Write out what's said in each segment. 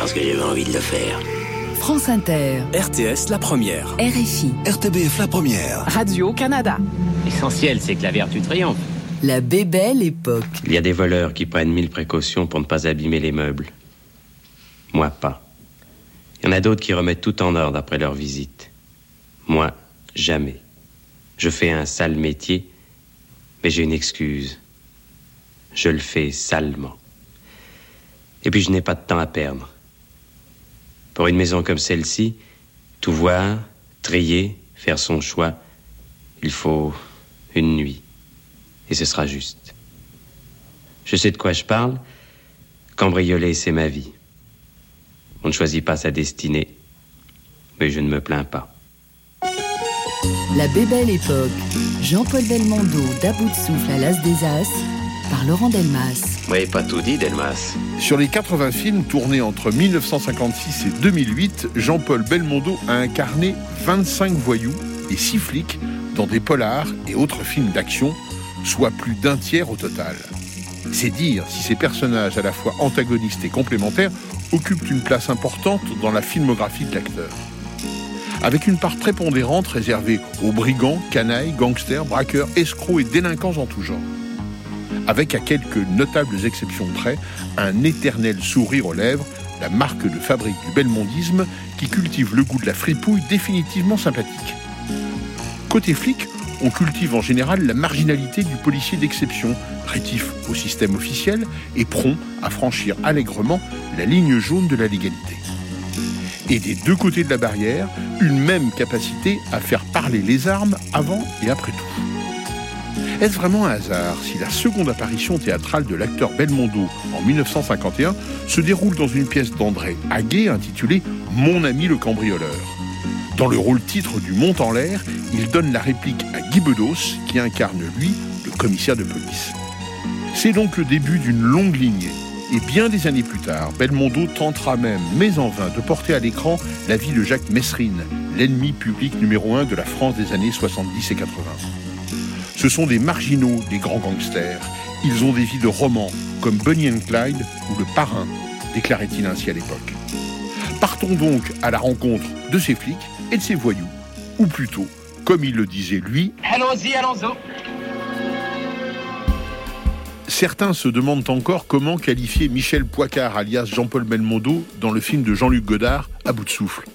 Parce que j'avais envie de le faire. France Inter, RTS la première. RFI, RTBF la première. Radio-Canada. L'essentiel, c'est que la vertu triomphe. La Bébelle Époque. Il y a des voleurs qui prennent mille précautions pour ne pas abîmer les meubles. Moi, pas. Il y en a d'autres qui remettent tout en ordre après leur visite. Moi, jamais. Je fais un sale métier, mais j'ai une excuse. Je le fais salement. Et puis je n'ai pas de temps à perdre. Pour une maison comme celle-ci, tout voir, trier, faire son choix, il faut une nuit. Et ce sera juste. Je sais de quoi je parle. Cambrioler, c'est ma vie. On ne choisit pas sa destinée. Mais je ne me plains pas. La Bébelle Époque. Jean-Paul Belmondo d'À bout de souffle à l'As des As par Laurent Delmas. Oui, pas tout dit, Delmas. Sur les 80 films tournés entre 1956 et 2008, Jean-Paul Belmondo a incarné 25 voyous et 6 flics dans des polars et autres films d'action, soit plus d'un tiers au total. C'est dire si ces personnages à la fois antagonistes et complémentaires occupent une place importante dans la filmographie de l'acteur. Avec une part prépondérante réservée aux brigands, canailles, gangsters, braqueurs, escrocs et délinquants en tout genre avec à quelques notables exceptions près un éternel sourire aux lèvres, la marque de fabrique du belmondisme qui cultive le goût de la fripouille définitivement sympathique. Côté flic, on cultive en général la marginalité du policier d'exception, rétif au système officiel et prompt à franchir allègrement la ligne jaune de la légalité. Et des deux côtés de la barrière, une même capacité à faire parler les armes avant et après tout. Est-ce vraiment un hasard si la seconde apparition théâtrale de l'acteur Belmondo en 1951 se déroule dans une pièce d'André Haguet intitulée Mon ami le cambrioleur Dans le rôle titre du Mont en l'air, il donne la réplique à Guy Bedos qui incarne lui le commissaire de police. C'est donc le début d'une longue lignée. Et bien des années plus tard, Belmondo tentera même, mais en vain, de porter à l'écran la vie de Jacques Messrine, l'ennemi public numéro un de la France des années 70 et 80. Ce sont des marginaux, des grands gangsters. Ils ont des vies de romans, comme Bunny and Clyde ou Le Parrain, déclarait-il ainsi à l'époque. Partons donc à la rencontre de ces flics et de ces voyous. Ou plutôt, comme il le disait lui, Allons-y, allons-y. Certains se demandent encore comment qualifier Michel Poicard alias Jean-Paul Belmondo dans le film de Jean-Luc Godard, À bout de souffle.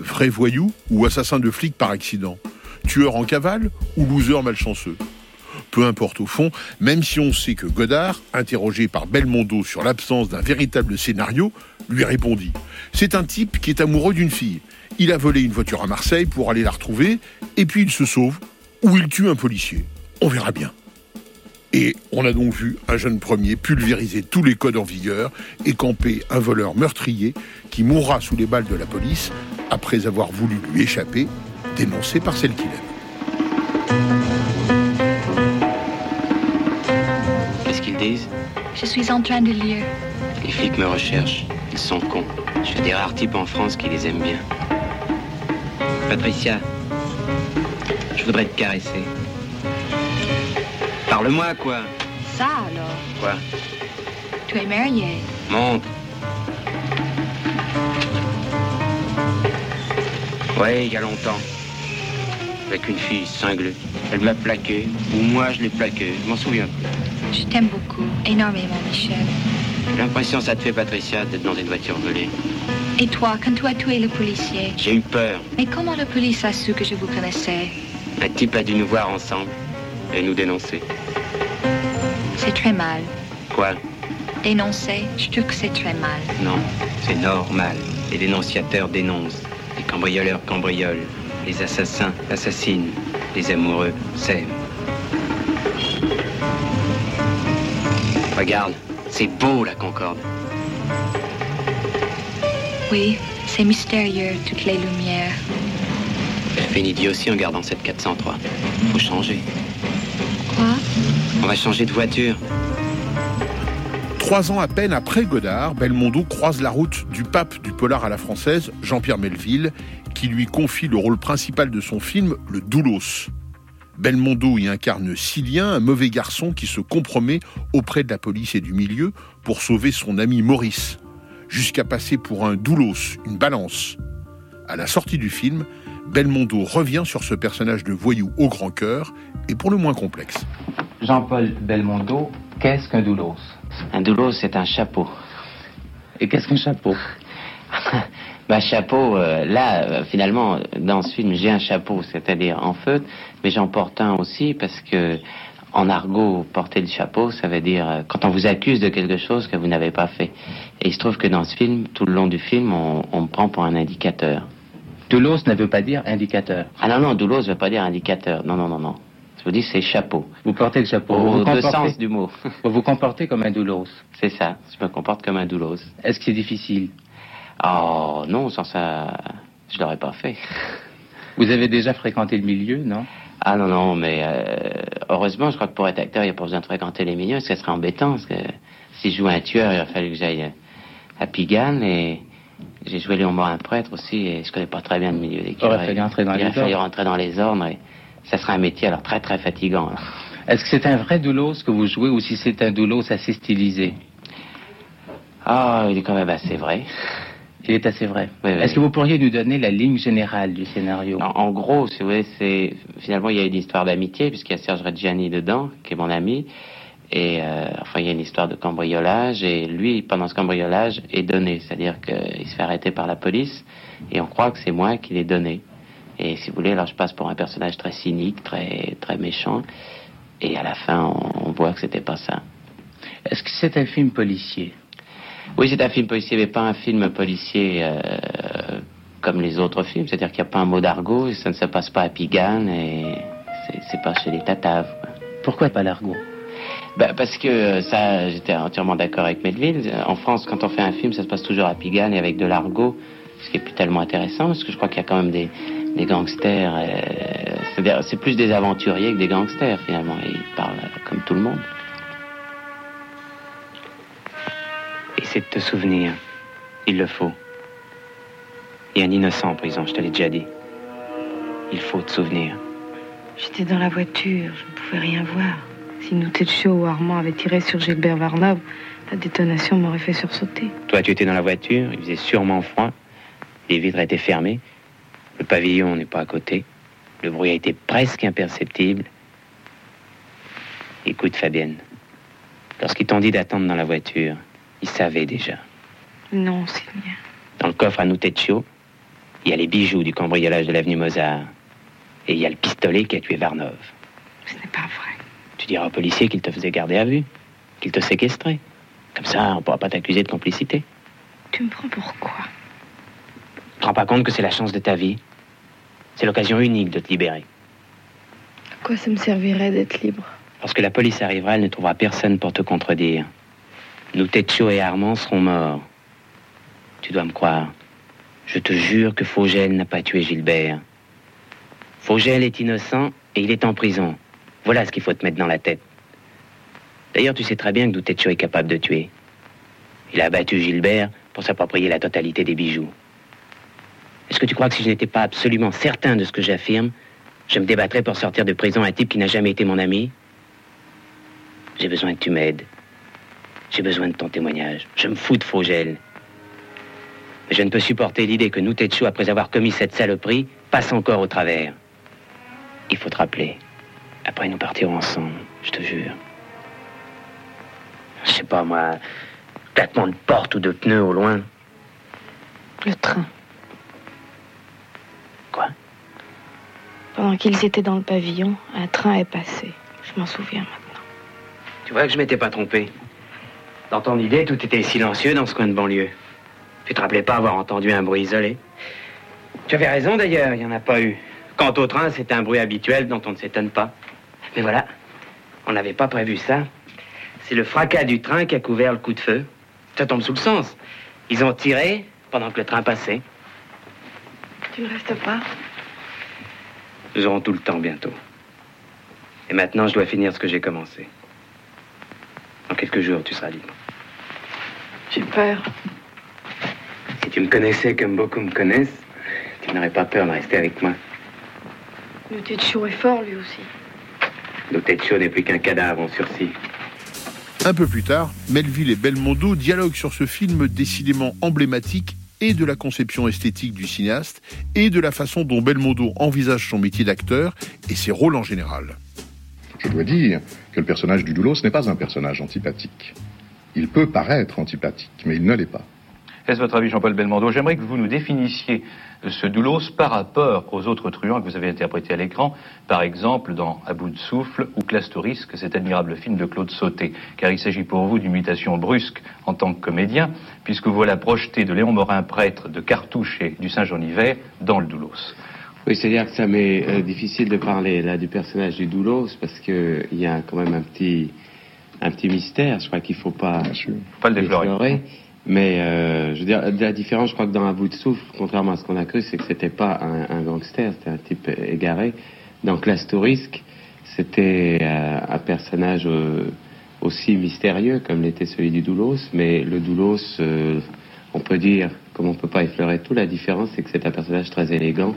Vrai voyou ou assassin de flic par accident? Tueur en cavale ou loser malchanceux peu importe au fond, même si on sait que Godard, interrogé par Belmondo sur l'absence d'un véritable scénario, lui répondit C'est un type qui est amoureux d'une fille. Il a volé une voiture à Marseille pour aller la retrouver, et puis il se sauve, ou il tue un policier. On verra bien. Et on a donc vu un jeune premier pulvériser tous les codes en vigueur et camper un voleur meurtrier qui mourra sous les balles de la police après avoir voulu lui échapper, dénoncé par celle qu'il aime. Qu'est-ce qu'ils disent? Je suis en train de lire. Les flics me recherchent. Ils sont cons. Je suis des rares types en France qui les aiment bien. Patricia, je voudrais te caresser. Parle-moi, quoi. Ça alors? Quoi? Tu es marié? Montre. Ouais, il y a longtemps. Avec une fille cinglée. Elle m'a plaqué, ou moi je l'ai plaqué, je m'en souviens plus. Je t'aime beaucoup, énormément, Michel. J'ai l'impression ça te fait, Patricia, d'être dans une voiture volée. Et toi, quand tu as tué le policier J'ai eu peur. Mais comment la police a su que je vous connaissais? Un type a dû nous voir ensemble et nous dénoncer. C'est très mal. Quoi? Dénoncer, je trouve que c'est très mal. Non, c'est normal. Les dénonciateurs dénoncent. Les cambrioleurs cambriolent. Les assassins assassinent. Les amoureux s'aiment. Regarde, c'est beau la Concorde. Oui, c'est mystérieux, toutes les lumières. Je fais une idiotie en gardant cette 403. Faut changer. Quoi? On va changer de voiture. Trois ans à peine après Godard, Belmondo croise la route du pape du polar à la française, Jean-Pierre Melville, qui lui confie le rôle principal de son film, Le Doulos. Belmondo y incarne Cilien, un mauvais garçon qui se compromet auprès de la police et du milieu pour sauver son ami Maurice, jusqu'à passer pour un doulos, une balance. À la sortie du film, Belmondo revient sur ce personnage de voyou au grand cœur et pour le moins complexe. Jean-Paul Belmondo, qu'est-ce qu'un doulos? Un doulos, c'est un chapeau. Et qu'est-ce qu'un chapeau? Bah chapeau, euh, là, euh, finalement, dans ce film, j'ai un chapeau, c'est-à-dire en feutre, mais j'en porte un aussi parce que, en argot, porter le chapeau, ça veut dire euh, quand on vous accuse de quelque chose que vous n'avez pas fait. Et il se trouve que dans ce film, tout le long du film, on, on me prend pour un indicateur. Doulos ne veut pas dire indicateur. Ah non, non, doulos ne veut pas dire indicateur. Non, non, non, non. Je vous dis, c'est chapeau. Vous portez le chapeau. Au vous, deux sens du mot. vous vous comportez comme un doulos. c'est ça, je me comporte comme un doulos. Est-ce que c'est difficile? Oh non, sans ça, je l'aurais pas fait. Vous avez déjà fréquenté le milieu, non? Ah non, non, mais euh, heureusement, je crois que pour être acteur, il n'y a pas besoin de fréquenter les milieux, parce que ça serait embêtant, parce que si je jouais un tueur, il aurait fallu que j'aille à Pigalle, et j'ai joué Léon Morin prêtre aussi, et je connais pas très bien le milieu des Il aurait curés. fallu entrer dans il les aurait fallu ordres. rentrer dans les ordres, et ça serait un métier alors très très fatigant. Est-ce que c'est un vrai doulos que vous jouez ou si c'est un doulos assez stylisé? Ah, il est quand même assez vrai. Il est assez vrai. Oui, oui. Est-ce que vous pourriez nous donner la ligne générale du scénario? En, en gros, si vous voulez, c'est finalement il y a une histoire d'amitié puisqu'il y a Serge Reggiani dedans, qui est mon ami, et euh, enfin il y a une histoire de cambriolage et lui pendant ce cambriolage est donné, c'est-à-dire qu'il se fait arrêter par la police et on croit que c'est moi qui l'ai donné. Et si vous voulez, alors je passe pour un personnage très cynique, très très méchant, et à la fin on, on voit que c'était pas ça. Est-ce que c'est un film policier? Oui, c'est un film policier, mais pas un film policier euh, comme les autres films. C'est-à-dire qu'il n'y a pas un mot d'argot, ça ne se passe pas à Pigalle et c'est- pas chez les Tataves. quoi. Pourquoi pas l'argot? Ben, parce que euh, ça, j'étais entièrement d'accord avec Melville. En France, quand on fait un film, ça se passe toujours à Pigalle et avec de l'argot, ce qui est plus tellement intéressant, parce que je crois qu'il y a quand même des, des gangsters. euh, c'est-à-dire, c'est plus des aventuriers que des gangsters finalement. Et ils parlent comme tout le monde. Essaie de te souvenir. Il le faut. Il y a un innocent en prison, je te l'ai déjà dit. Il faut te souvenir. J'étais dans la voiture, je ne pouvais rien voir. Si Noutetcho ou Armand avaient tiré sur Gilbert Varnov, la détonation m'aurait fait sursauter. Toi, tu étais dans la voiture, il faisait sûrement froid. Les vitres étaient fermées. Le pavillon n'est pas à côté. Le bruit a été presque imperceptible. Écoute, Fabienne. Lorsqu'ils t'ont dit d'attendre dans la voiture, ils savaient déjà. Non, Sylvia. Dans le coffre à Noutetcho, il y a les bijoux du cambriolage de l'avenue Mozart. Et il y a le pistolet qui a tué Varnov. Ce n'est pas vrai. Tu diras au policier qu'il te faisait garder à vue, qu'il te séquestrait. Comme ça, on ne pourra pas t'accuser de complicité. Tu me prends pour quoi? Tu te rends pas compte que c'est la chance de ta vie? C'est l'occasion unique de te libérer. À quoi ça me servirait d'être libre? Lorsque la police arrivera, elle ne trouvera personne pour te contredire. Nous, et Armand seront morts. Tu dois me croire. Je te jure que Fogel n'a pas tué Gilbert. Fogel est innocent et il est en prison. Voilà ce qu'il faut te mettre dans la tête. D'ailleurs, tu sais très bien que Doutetcho est capable de tuer. Il a abattu Gilbert pour s'approprier la totalité des bijoux. Est-ce que tu crois que si je n'étais pas absolument certain de ce que j'affirme, je me débattrais pour sortir de prison un type qui n'a jamais été mon ami? J'ai besoin que tu m'aides. J'ai besoin de ton témoignage. Je me fous de Fogel. Mais je ne peux supporter l'idée que Noutetchou, après avoir commis cette saloperie, passe encore au travers. Il faut te rappeler. Après, nous partirons ensemble, je te jure. Je sais pas, moi, claquement de porte ou de pneu au loin. Le train. Quoi? Pendant qu'ils étaient dans le pavillon, un train est passé. Je m'en souviens maintenant. Tu vois que je m'étais pas trompé. Dans ton idée, tout était silencieux dans ce coin de banlieue. Tu te rappelais pas avoir entendu un bruit isolé? Tu avais raison d'ailleurs, il n'y en a pas eu. Quant au train, c'est un bruit habituel dont on ne s'étonne pas. Mais voilà, on n'avait pas prévu ça. C'est le fracas du train qui a couvert le coup de feu. Ça tombe sous le sens. Ils ont tiré, pendant que le train passait. Tu ne restes pas? Nous aurons tout le temps bientôt. Et maintenant, je dois finir ce que j'ai commencé. En quelques jours, tu seras libre. J'ai peur. Si tu me connaissais comme beaucoup me connaissent, tu n'aurais pas peur de rester avec moi. Le tête chaud est fort, lui aussi. Le tête chaud n'est plus qu'un cadavre en sursis. Un peu plus tard, Melville et Belmondo dialoguent sur ce film décidément emblématique et de la conception esthétique du cinéaste et de la façon dont Belmondo envisage son métier d'acteur et ses rôles en général. Je dois dire que le personnage du Doulos n'est pas un personnage antipathique. Il peut paraître antipathique, mais il ne l'est pas. Est-ce votre avis, Jean-Paul Belmondo? J'aimerais que vous nous définissiez ce Doulos par rapport aux autres truands que vous avez interprétés à l'écran, par exemple dans À bout de souffle ou Classe Touriste, cet admirable film de Claude Sauté, car il s'agit pour vous d'une mutation brusque en tant que comédien, puisque vous voilà projeté de Léon Morin prêtre, de Cartouche et du Saint-Jean-Hiver dans le Doulos. Oui, c'est-à-dire que ça m'est euh, difficile de parler là du personnage du Doulos parce qu'il y a quand même un petit, un petit mystère. Je crois qu'il faut pas, sûr. Pas le déplorer. Mais euh, je veux dire, la différence, je crois que dans Un bout de souffle, contrairement à ce qu'on a cru, c'est que c'était pas un, un gangster, c'était un type égaré. Dans Classe Tourisque, c'était euh, un personnage euh, aussi mystérieux comme l'était celui du Doulos, mais le Doulos, euh, on peut dire, comme on peut pas effleurer tout, la différence, c'est que c'est un personnage très élégant.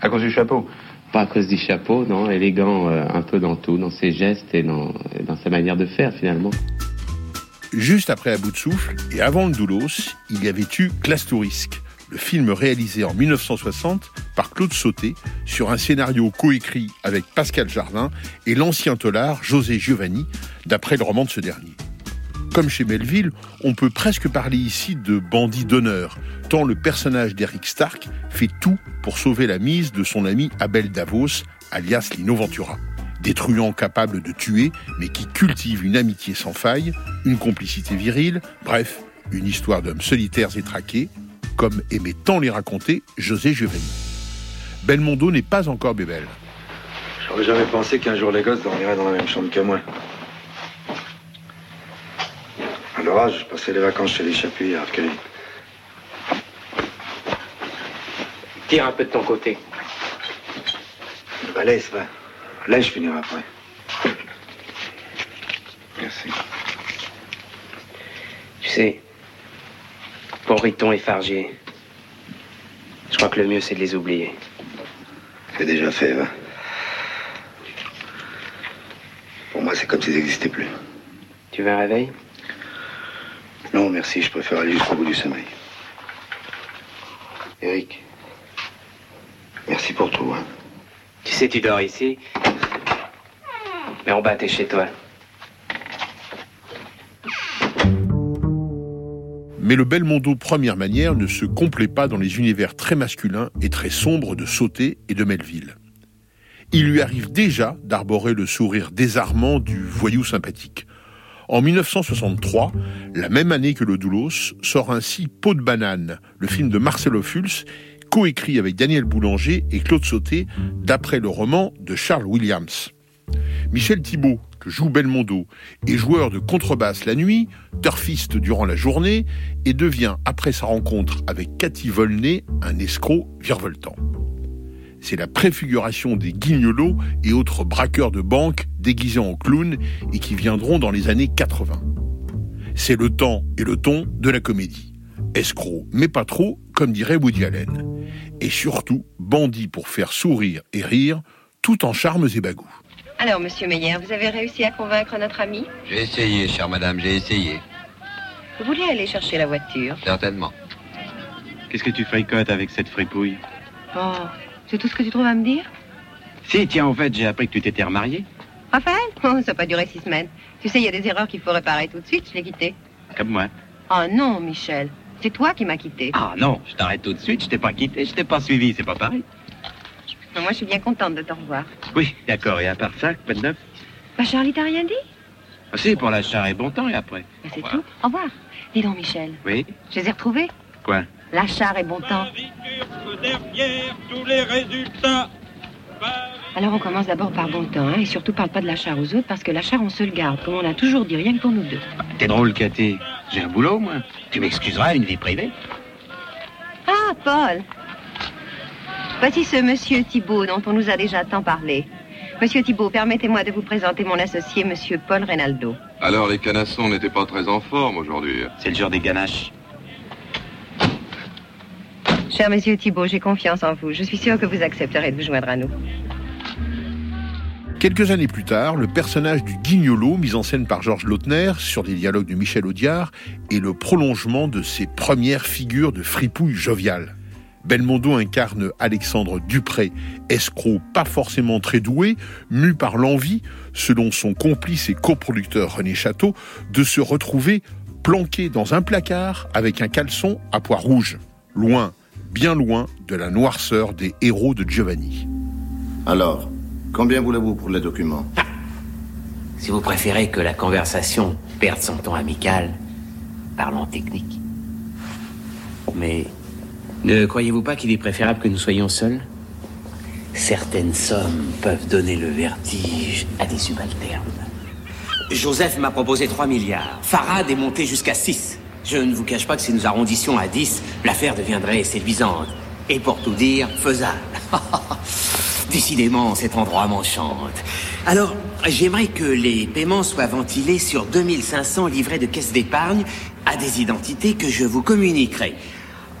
À cause du chapeau. Pas à cause du chapeau, non, élégant euh, un peu dans tout, dans ses gestes et dans, et dans sa manière de faire finalement. Juste après À bout de souffle et avant le Doulos, il y avait eu Classe Tourisque, le film réalisé en 1960 par Claude Sauté sur un scénario coécrit avec Pascal Jardin et l'ancien tolard José Giovanni, d'après le roman de ce dernier. Comme chez Melville, on peut presque parler ici de bandit d'honneur, tant le personnage d'Eric Stark fait tout pour sauver la mise de son ami Abel Davos, alias Lino Ventura. Des capables de tuer, mais qui cultivent une amitié sans faille, une complicité virile, bref, une histoire d'hommes solitaires et traqués, comme aimait tant les raconter José Giovanni. Belmondo n'est pas encore bébel. J'aurais jamais pensé qu'un jour les gosses dormiraient dans la même chambre que moi. À l'orage, je passais les vacances chez les Chapuis à. Tire un peu de ton côté. Bah laisse, va. Laisse, je finirai après. Merci. Tu sais, pour Riton et Fargier, je crois que le mieux c'est de les oublier. C'est déjà fait, va. Pour moi, c'est comme s'ils n'existaient plus. Tu veux un réveil? Non, merci, je préfère aller jusqu'au bout du sommeil. Eric, merci pour tout, hein. Tu sais, tu dors ici, mais en bas t'es chez toi. Mais le Belmondo première manière ne se complaît pas dans les univers très masculins et très sombres de Sauté et de Melville. Il lui arrive déjà d'arborer le sourire désarmant du voyou sympathique. En 1963, la même année que le Doulos, sort ainsi Peau de banane, le film de Marcelo Fulz, coécrit avec Daniel Boulanger et Claude Sauté, d'après le roman de Charles Williams. Michel Thibault, que joue Belmondo, est joueur de contrebasse la nuit, turfiste durant la journée, et devient, après sa rencontre avec Cathy Volney, un escroc virevoltant. C'est la préfiguration des guignolos et autres braqueurs de banque déguisés en clowns et qui viendront dans les années 80. C'est le temps et le ton de la comédie. Escroc, mais pas trop, comme dirait Woody Allen. Et surtout, bandit pour faire sourire et rire, tout en charmes et bagous. Alors, monsieur Meyer, vous avez réussi à convaincre notre ami J'ai essayé, chère madame, j'ai essayé. Vous vouliez aller chercher la voiture? Certainement. Qu'est-ce que tu fricotes avec cette fripouille? Oh, c'est tout ce que tu trouves à me dire Si, tiens, en fait, j'ai appris que tu t'étais remarié. Raphaël Oh, ça n'a pas duré six semaines. Tu sais, il y a des erreurs qu'il faut réparer tout de suite, je l'ai quitté. Comme moi. Oh non, Michel, c'est toi qui m'as quitté. Ah non, je t'arrête tout de suite, je t'ai pas quitté, je t'ai pas suivi, c'est pas pareil. Non, Moi, je suis bien contente de te revoir. Oui, d'accord, et à part ça, pas de neuf? Bah, Charlie t'a rien dit? Ah, Si, pour la char et bon temps, et après Bah, C'est tout. Au revoir. Dis donc, Michel, Oui? Je les ai retrouvés. Quoi? La char et bon temps. derrière tous les résultats. Alors, on commence d'abord par bon temps, hein, et surtout parle pas de la char aux autres, parce que la char, on se le garde, comme on l'a toujours dit, rien que pour nous deux. T'es drôle, Cathy. J'ai un boulot, moi. Tu m'excuseras, une vie privée Ah, Paul. Voici ce monsieur Thibault dont on nous a déjà tant parlé. Monsieur Thibault, permettez-moi de vous présenter mon associé, monsieur Paul Reynaldo. Alors, les canassons n'étaient pas très en forme aujourd'hui. C'est le jour des ganaches. Cher monsieur Thibault, j'ai confiance en vous. Je suis sûre que vous accepterez de vous joindre à nous. Quelques années plus tard, le personnage du guignolo, mis en scène par Georges Lautner, sur des dialogues de Michel Audiard, est le prolongement de ses premières figures de fripouille jovial. Belmondo incarne Alexandre Dupré, escroc pas forcément très doué, mu par l'envie, selon son complice et coproducteur René Château, de se retrouver planqué dans un placard avec un caleçon à pois rouge, loin, bien loin de la noirceur des héros de Giovanni. Alors, combien voulez-vous pour les documents? Si vous préférez que la conversation perde son ton amical, parlons technique. Mais ne croyez-vous pas qu'il est préférable que nous soyons seuls? Certaines sommes peuvent donner le vertige à des subalternes. Joseph m'a proposé 3 milliards. Farad est monté jusqu'à 6. Je ne vous cache pas que si nous arrondissions à 10, l'affaire deviendrait séduisante. Et pour tout dire, faisable. Décidément, cet endroit m'enchante. Alors, j'aimerais que les paiements soient ventilés sur 2500 livrets de caisse d'épargne à des identités que je vous communiquerai.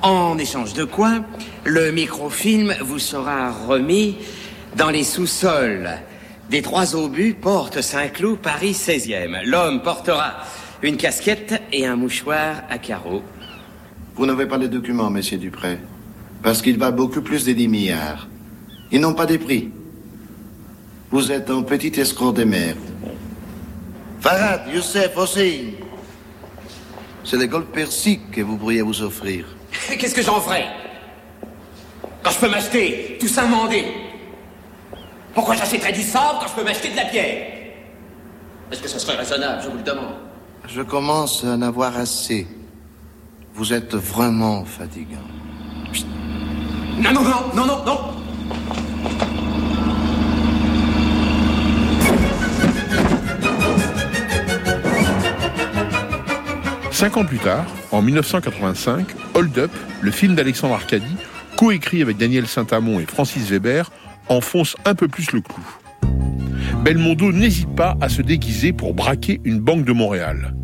En échange de quoi, le microfilm vous sera remis dans les sous-sols des Trois Obus, Porte Saint-Cloud, Paris 16e. L'homme portera une casquette et un mouchoir à carreaux. Vous n'avez pas les documents, monsieur Dupré. Parce qu'ils valent beaucoup plus de 10 milliards. Ils n'ont pas des prix. Vous êtes un petit escroc des mers. Farad, Youssef aussi. C'est les golfs persiques que vous pourriez vous offrir. Qu'est-ce que j'en ferai Quand je peux m'acheter tout ça mandé Pourquoi j'achèterais du sable quand je peux m'acheter de la pierre? Est-ce que ce serait raisonnable, je vous le demande Je commence à en avoir assez. Vous êtes vraiment fatigant. Non, non, non, non, non, non Cinq ans plus tard, en 1985, Hold Up, le film d'Alexandre Arcadi, coécrit avec Daniel Saint-Amond et Francis Weber, enfonce un peu plus le clou. Belmondo n'hésite pas à se déguiser pour braquer une banque de Montréal.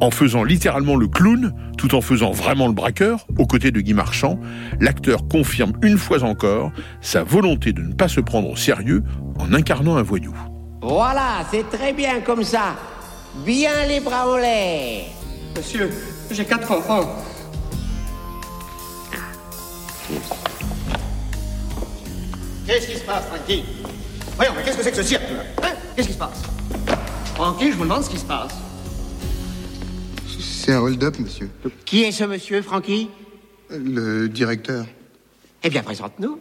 En faisant littéralement le clown, tout en faisant vraiment le braqueur, aux côtés de Guy Marchand, l'acteur confirme une fois encore sa volonté de ne pas se prendre au sérieux en incarnant un voyou. Voilà, c'est très bien comme ça. Bien les bras en l'air. Monsieur, j'ai quatre enfants. Qu'est-ce qui se passe, Frankie? Voyons, mais qu'est-ce que c'est que ce cirque, là? Hein? Qu'est-ce qui se passe? Frankie, je me demande ce qui se passe. C'est un hold-up, monsieur. Qui est ce monsieur, Frankie Le directeur. Eh bien, présente-nous.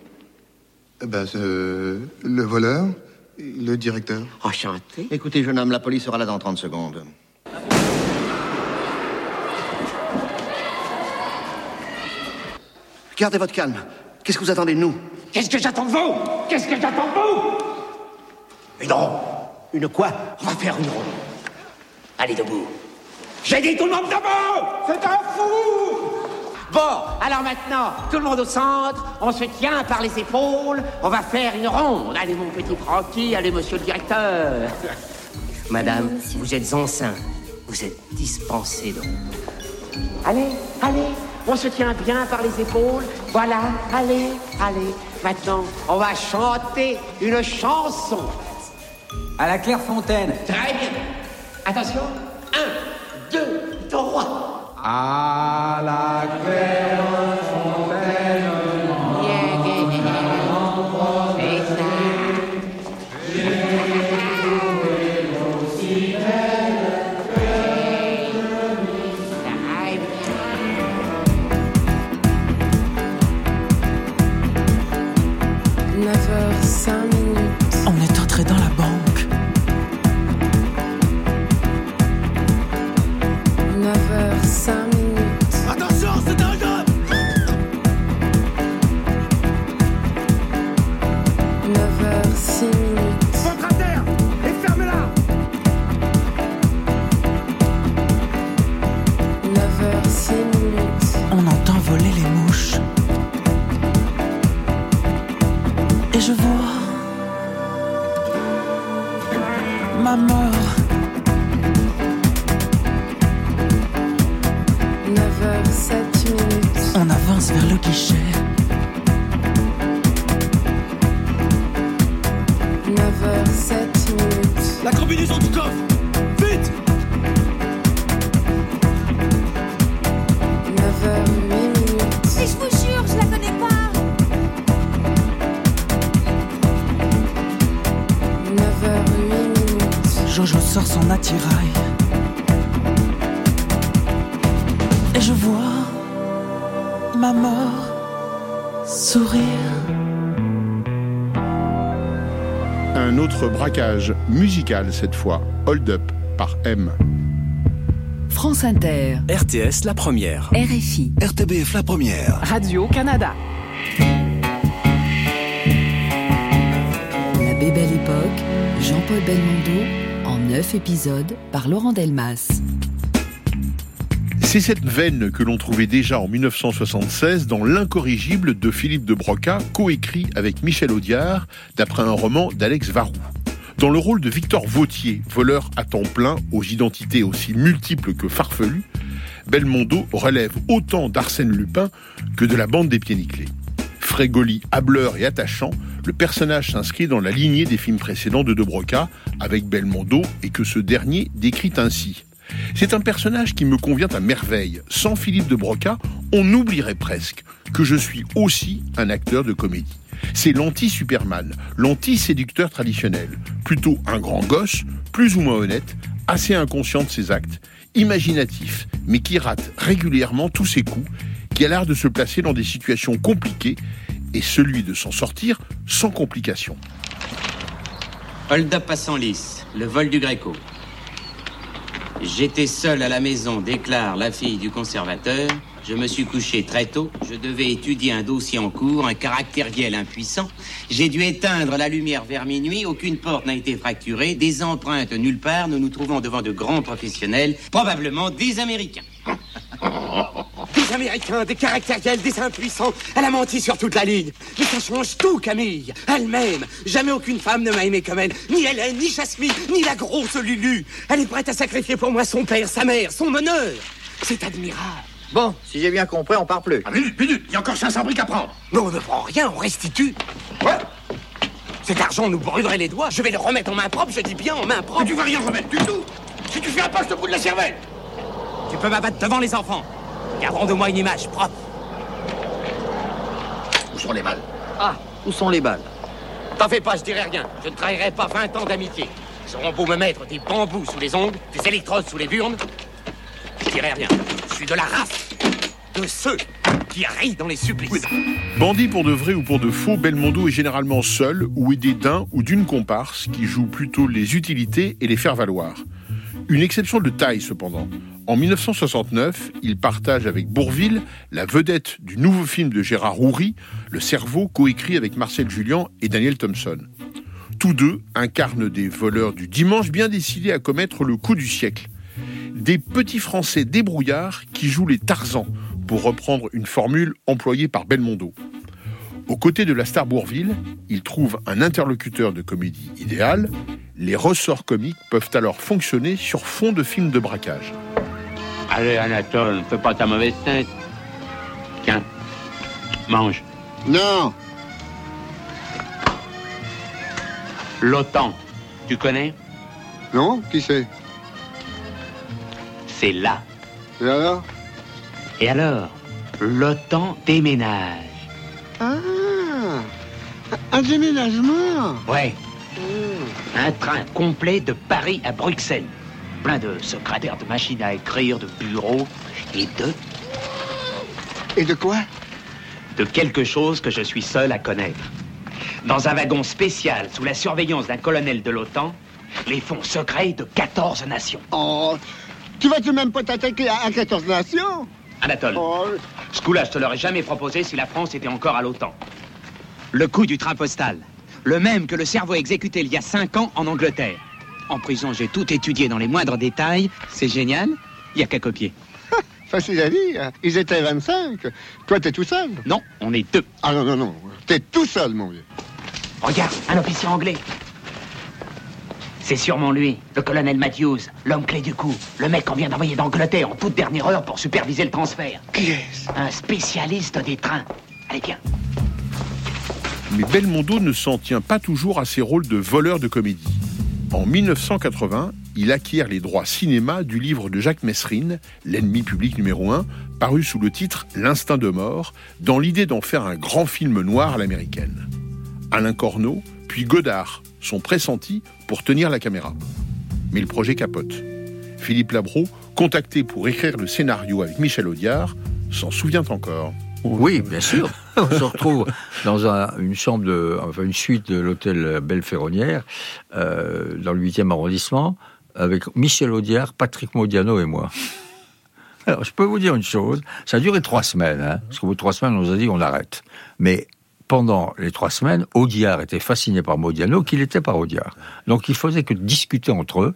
Eh Ben, c'est, euh, le voleur, le directeur. Enchanté. Écoutez, jeune homme, la police sera là dans 30 secondes. Gardez votre calme. Qu'est-ce que vous attendez de nous? Qu'est-ce que j'attends de vous? Qu'est-ce que j'attends de vous? Une ronde. Une quoi? On va faire une ronde. Allez debout. J'ai dit tout le monde debout C'est un fou Bon, alors maintenant, tout le monde au centre, on se tient par les épaules, on va faire une ronde. Allez mon petit Francky, allez monsieur le directeur. Madame, vous êtes enceinte, vous êtes dispensée de ronde. Allez, allez, on se tient bien par les épaules. Voilà, allez, allez. Maintenant, on va chanter une chanson. À la Clairefontaine. Très bien. Attention. Un, deux, trois. À la Clairefontaine. Vers le guichet. 9h07 minutes. La combinaison du coffre Vite 9h08 minutes. Mais je vous jure, je la connais pas 9h08 minutes. Jojo sort son attirail. Et je vois ma mort sourire. Un autre braquage musical cette fois, Hold Up par M. France Inter. RTS la première. RFI. RTBF la première. Radio-Canada. La Bébelle Époque, Jean-Paul Belmondo, en neuf épisodes par Laurent Delmas. C'est cette veine que l'on trouvait déjà en 1976 dans L'incorrigible de Philippe de Broca, coécrit avec Michel Audiard, d'après un roman d'Alex Varou. Dans le rôle de Victor Vautier, voleur à temps plein aux identités aussi multiples que farfelues, Belmondo relève autant d'Arsène Lupin que de la bande des pieds nickelés. Frégoli, hableur et attachant, le personnage s'inscrit dans la lignée des films précédents de De Broca avec Belmondo et que ce dernier décrit ainsi. C'est un personnage qui me convient à merveille. Sans Philippe de Broca, on oublierait presque que je suis aussi un acteur de comédie. C'est l'anti-Superman, l'anti-séducteur traditionnel. Plutôt un grand gosse, plus ou moins honnête, assez inconscient de ses actes, imaginatif, mais qui rate régulièrement tous ses coups, qui a l'art de se placer dans des situations compliquées et celui de s'en sortir sans complications. Hold up passant lisse, le vol du Gréco. J'étais seul à la maison, déclare la fille du conservateur. Je me suis couché très tôt. Je devais étudier un dossier en cours, un caractériel impuissant. J'ai dû éteindre la lumière vers minuit. Aucune porte n'a été fracturée. Des empreintes nulle part. Nous nous trouvons devant de grands professionnels, probablement des Américains. Des Américains, des caractériels, des impuissants. Elle a menti sur toute la ligne. Mais ça change tout, Camille. Elle-même. Jamais aucune femme ne m'a aimé comme elle. Ni Hélène, ni Jasmine, ni la grosse Lulu. Elle est prête à sacrifier pour moi son père, sa mère, son honneur. C'est admirable. Bon, si j'ai bien compris, on part plus. Ah, minute, minute, il y a encore 500 briques à prendre. Mais on ne prend rien, on restitue. Ouais. Cet argent nous brûlerait les doigts. Je vais le remettre en main propre, je dis bien en main propre. Mais tu vas rien remettre du tout Si tu fais un pas, je te brûle la cervelle Tu peux m'abattre devant les enfants. Gardons de moi une image propre. Où sont les balles Ah, où sont les balles? T'en fais pas, je dirai rien. Je ne trahirai pas 20 ans d'amitié. Ils auront beau me mettre des bambous sous les ongles, des électrodes sous les burnes. Je dirai rien. Je suis de la race de ceux qui rient dans les supplices. Bandit pour de vrai ou pour de faux, Belmondo est généralement seul ou aidé d'un ou d'une comparse qui joue plutôt les utilités et les faire valoir. Une exception de taille cependant. En 1969, il partage avec Bourville la vedette du nouveau film de Gérard Houry, Le Cerveau, coécrit avec Marcel Julien et Daniel Thompson. Tous deux incarnent des voleurs du dimanche bien décidés à commettre le coup du siècle. Des petits Français débrouillards qui jouent les Tarzans, pour reprendre une formule employée par Belmondo. Aux côtés de la star Bourville, il trouve un interlocuteur de comédie idéal. Les ressorts comiques peuvent alors fonctionner sur fond de films de braquage. Allez, Anatole, fais pas ta mauvaise tête. Tiens, mange. Non L'OTAN, tu connais? Non Qui c'est? C'est là. Et alors? Et alors L'OTAN déménage. Ah Un déménagement Ouais. Un train complet de Paris à Bruxelles. Plein de secrétaires, de machines à écrire, de bureaux et de... Et de quoi De quelque chose que je suis seul à connaître. Dans un wagon spécial, sous la surveillance d'un colonel de l'OTAN, les fonds secrets de 14 nations. Oh Tu vas tout de même pas t'attaquer à, à 14 nations Anatole, Oh, ce coup-là, je te l'aurais jamais proposé si la France était encore à l'OTAN. Le coup du train postal. Le même que le cerveau exécuté il y a cinq ans en Angleterre. En prison, j'ai tout étudié dans les moindres détails. C'est génial. Il n'y a qu'à copier. Facile à dire. Ils étaient 25. Toi, t'es tout seul. Non, on est deux. Ah non, non, non. T'es tout seul, mon vieux. Regarde, un officier anglais. C'est sûrement lui, le colonel Matthews, l'homme clé du coup, le mec qu'on vient d'envoyer d'Angleterre en toute dernière heure pour superviser le transfert. Qui est-ce? Un spécialiste des trains. Allez, viens. Mais Belmondo ne s'en tient pas toujours à ses rôles de voleur de comédie. En 1980, il acquiert les droits cinéma du livre de Jacques Messrine, L'ennemi public numéro 1, paru sous le titre L'instinct de mort, dans l'idée d'en faire un grand film noir à l'américaine. Alain Corneau, puis Godard sont pressentis pour tenir la caméra. Mais le projet capote. Philippe Labro, contacté pour écrire le scénario avec Michel Audiard, s'en souvient encore. Oui, bien sûr. On se retrouve dans un- une chambre de, enfin une suite de l'hôtel Belle Ferronnière, euh, dans le 8e arrondissement, avec Michel Audiard, Patrick Modiano et moi. Alors, je peux vous dire une chose, ça a duré trois semaines, hein, parce qu'au bout de trois semaines, on nous a dit on arrête. Mais pendant les trois semaines, Audiard était fasciné par Modiano, qu'il était par Audiard. Donc, il faisait que discuter entre eux.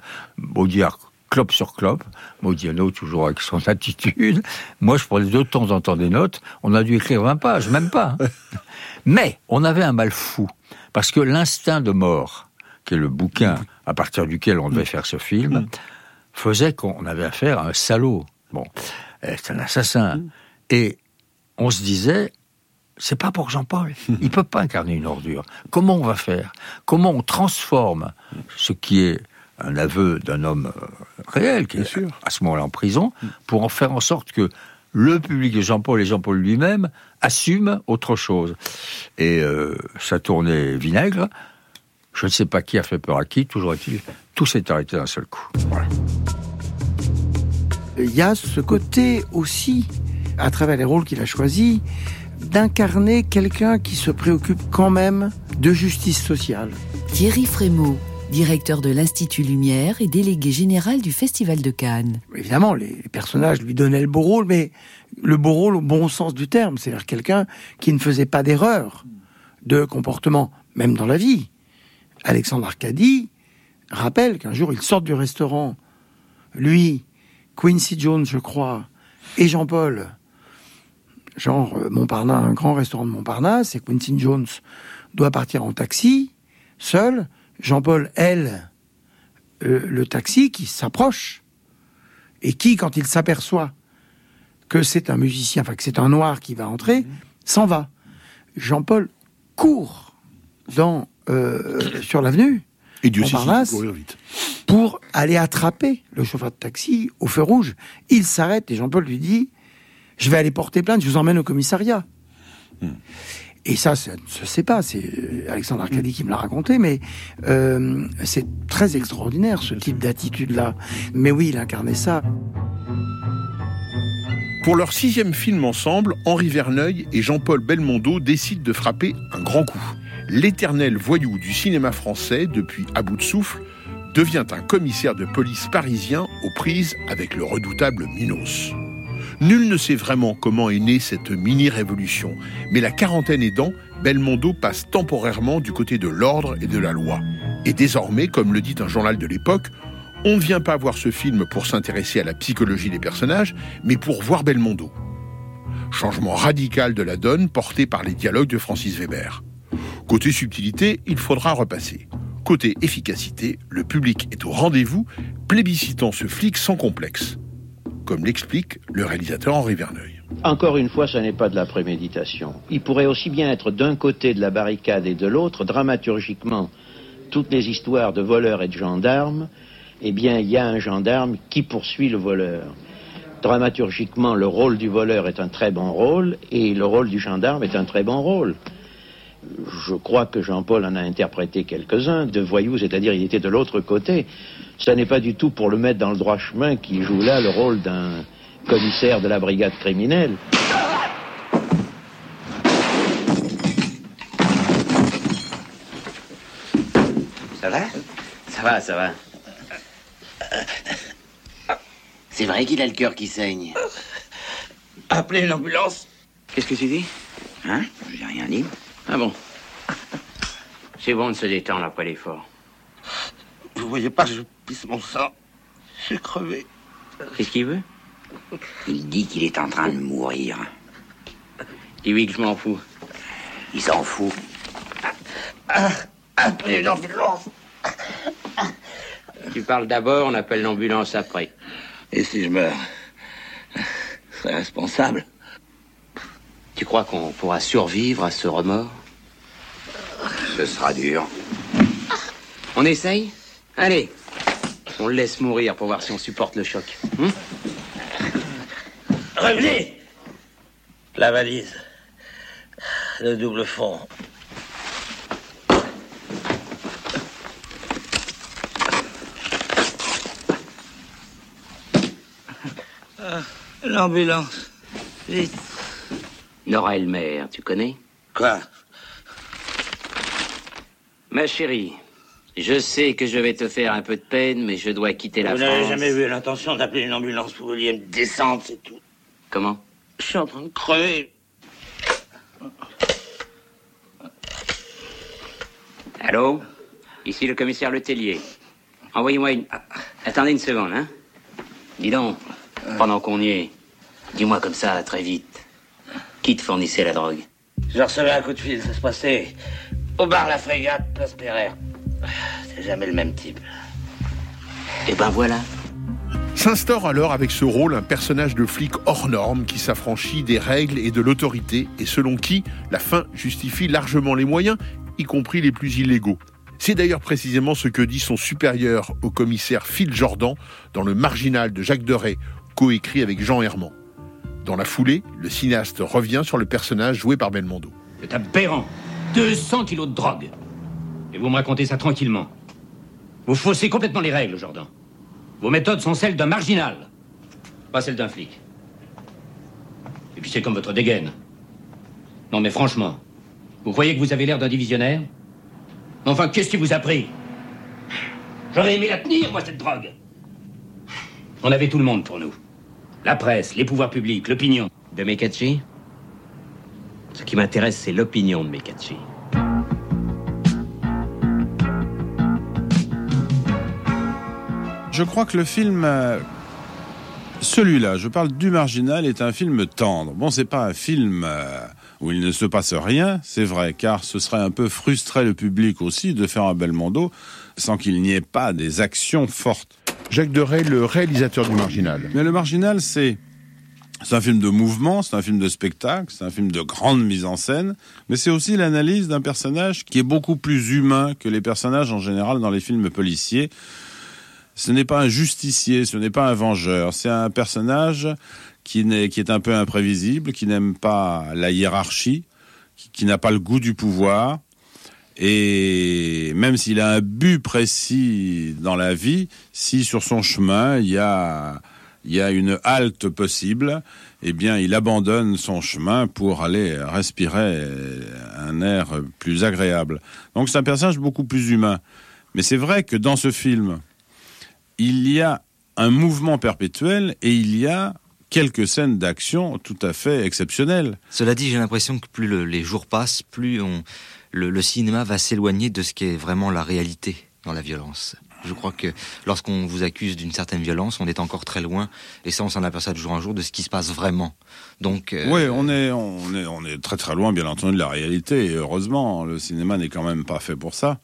Audiard clope sur clope, Modiano toujours avec son attitude. Moi, je prenais de temps en temps des notes. On a dû écrire 20 pages, même pas. hein. Mais on avait un mal fou, parce que l'instinct de mort, qui est le bouquin à partir duquel on devait faire ce film, faisait qu'on avait affaire à un salaud. Bon, c'est un assassin. Et on se disait, c'est pas pour Jean-Paul. Il peut pas incarner une ordure. Comment on va faire? Comment on transforme ce qui est un aveu d'un homme euh, réel, qui est à ce moment-là en prison, pour en faire en sorte que le public de Jean-Paul et Jean-Paul lui-même assument autre chose. Et euh, ça tournait vinaigre. Je ne sais pas qui a fait peur à qui, toujours est-il, tout s'est arrêté d'un seul coup. Voilà. Il y a ce côté aussi, à travers les rôles qu'il a choisis, d'incarner quelqu'un qui se préoccupe quand même de justice sociale. Thierry Frémaux, directeur de l'Institut Lumière et délégué général du Festival de Cannes. Évidemment, les personnages lui donnaient le beau rôle, mais le beau rôle au bon sens du terme, c'est-à-dire quelqu'un qui ne faisait pas d'erreur de comportement, même dans la vie. Alexandre Arcadie rappelle qu'un jour, ils sortent du restaurant, lui, Quincy Jones, je crois, et Jean-Paul, genre euh, Montparnasse, un grand restaurant de Montparnasse, et Quincy Jones doit partir en taxi, seul, Jean-Paul, elle, euh, le taxi qui s'approche, et qui, quand il s'aperçoit que c'est un musicien, enfin que c'est un noir qui va entrer, s'en va. Jean-Paul court dans, euh, sur l'avenue, Et Dieu Montparnasse, vite. pour aller attraper le chauffeur de taxi au feu rouge. Il s'arrête et Jean-Paul lui dit Je vais aller porter plainte, je vous emmène au commissariat. Et ça, ça ne se sait pas, c'est euh, Alexandre Arcadie qui me l'a raconté, mais euh, c'est très extraordinaire ce type d'attitude-là. Mais oui, il incarnait ça. Pour leur sixième film ensemble, Henri Verneuil et Jean-Paul Belmondo décident de frapper un grand coup. L'éternel voyou du cinéma français, depuis à bout de souffle, devient un commissaire de police parisien aux prises avec le redoutable Minos. Nul ne sait vraiment comment est née cette mini-révolution, mais la quarantaine aidant, Belmondo passe temporairement du côté de l'ordre et de la loi. Et désormais, comme le dit un journal de l'époque, on ne vient pas voir ce film pour s'intéresser à la psychologie des personnages, mais pour voir Belmondo. Changement radical de la donne porté par les dialogues de Francis Weber. Côté subtilité, il faudra repasser. Côté efficacité, le public est au rendez-vous, plébiscitant ce flic sans complexe. Comme l'explique le réalisateur Henri Verneuil. Encore une fois, ce n'est pas de la préméditation. Il pourrait aussi bien être d'un côté de la barricade et de l'autre, dramaturgiquement, toutes les histoires de voleurs et de gendarmes, eh bien, il y a un gendarme qui poursuit le voleur. Dramaturgiquement, le rôle du voleur est un très bon rôle et le rôle du gendarme est un très bon rôle. Je crois que Jean-Paul en a interprété quelques-uns de voyous, c'est-à-dire il était de l'autre côté. Ce n'est pas du tout pour le mettre dans le droit chemin qu'il joue là le rôle d'un commissaire de la brigade criminelle. Ça va? Ça va, ça va. C'est vrai qu'il a le cœur qui saigne. Appelez une ambulance. Qu'est-ce que tu dis? Hein? J'ai rien dit. Ah bon? C'est bon de se détendre après l'effort. Vous voyez pas, je pisse mon sang. Je suis crevé. Qu'est-ce qu'il veut? Il dit qu'il est en train de mourir. Dis-lui que je m'en fous. Il s'en fout. Ah, appelez une ambulance. tu parles d'abord, on appelle l'ambulance après. Et si je meurs C'est responsable. Tu crois qu'on pourra survivre à ce remords? Ce sera dur. On essaye? Allez, on le laisse mourir pour voir si on supporte le choc. Hein Revenez La valise. Le double fond. Ah, L'ambulance. Vite. Nora Elmer, tu connais? Quoi? Ma chérie, je sais que je vais te faire un peu de peine, mais je dois quitter la Vous n'avez France. jamais eu l'intention d'appeler une ambulance Vous vouliez me descendre, c'est tout. Comment? Je suis en train de crever. Allô? Ici le commissaire Letellier. Envoyez-moi une... Ah, Attendez une seconde, hein Dis donc, pendant qu'on y est, dis-moi comme ça, très vite. Qui te fournissait la drogue? Je recevais un coup de fil, ça se passait au bar La Frégate, place Pereire. C'est jamais le même type. Eh ben voilà. S'instaure alors avec ce rôle un personnage de flic hors norme qui s'affranchit des règles et de l'autorité et selon qui la fin justifie largement les moyens, y compris les plus illégaux. C'est d'ailleurs précisément ce que dit son supérieur au commissaire Phil Jordan dans Le Marginal de Jacques Deray, coécrit avec Jean Herman. Dans la foulée, le cinéaste revient sur le personnage joué par Belmondo. C'est aberrant. 200 kilos de drogue. Et vous me racontez ça tranquillement. Vous faussez complètement les règles, Jordan. Vos méthodes sont celles d'un marginal, pas celles d'un flic. Et puis c'est comme votre dégaine. Non mais franchement, vous croyez que vous avez l'air d'un divisionnaire? Enfin, qu'est-ce qui vous a pris? J'aurais aimé la tenir, moi, cette drogue. On avait tout le monde pour nous. La presse, les pouvoirs publics, l'opinion. De Mekachi Ce qui m'intéresse, c'est l'opinion de Mekachi. Je crois que le film, euh, celui-là, je parle du Marginal, est un film tendre. Bon, c'est pas un film euh, où il ne se passe rien, c'est vrai, car ce serait un peu frustrer le public aussi de faire un Belmondo sans qu'il n'y ait pas des actions fortes. Jacques Deray, le réalisateur du Marginal. Mais le Marginal, c'est c'est un film de mouvement, c'est un film de spectacle, c'est un film de grande mise en scène, mais c'est aussi l'analyse d'un personnage qui est beaucoup plus humain que les personnages en général dans les films policiers. Ce n'est pas un justicier, ce n'est pas un vengeur, c'est un personnage qui, est un peu imprévisible, qui n'aime pas la hiérarchie, qui, n'a pas le goût du pouvoir, et même s'il a un but précis dans la vie, si sur son chemin il y a une halte possible, eh bien il abandonne son chemin pour aller respirer un air plus agréable. Donc c'est un personnage beaucoup plus humain. Mais c'est vrai que dans ce film, il y a un mouvement perpétuel et il y a quelques scènes d'action tout à fait exceptionnelles. Cela dit, j'ai l'impression que plus le- les jours passent, plus on, le, le cinéma va s'éloigner de ce qui est vraiment la réalité dans la violence. Je crois que lorsqu'on vous accuse d'une certaine violence, on est encore très loin, et ça on s'en aperçoit de jour en jour, de ce qui se passe vraiment. Donc, euh, Oui, on est, on, est, on est très très loin, bien entendu, de la réalité. Et heureusement, le cinéma n'est quand même pas fait pour ça.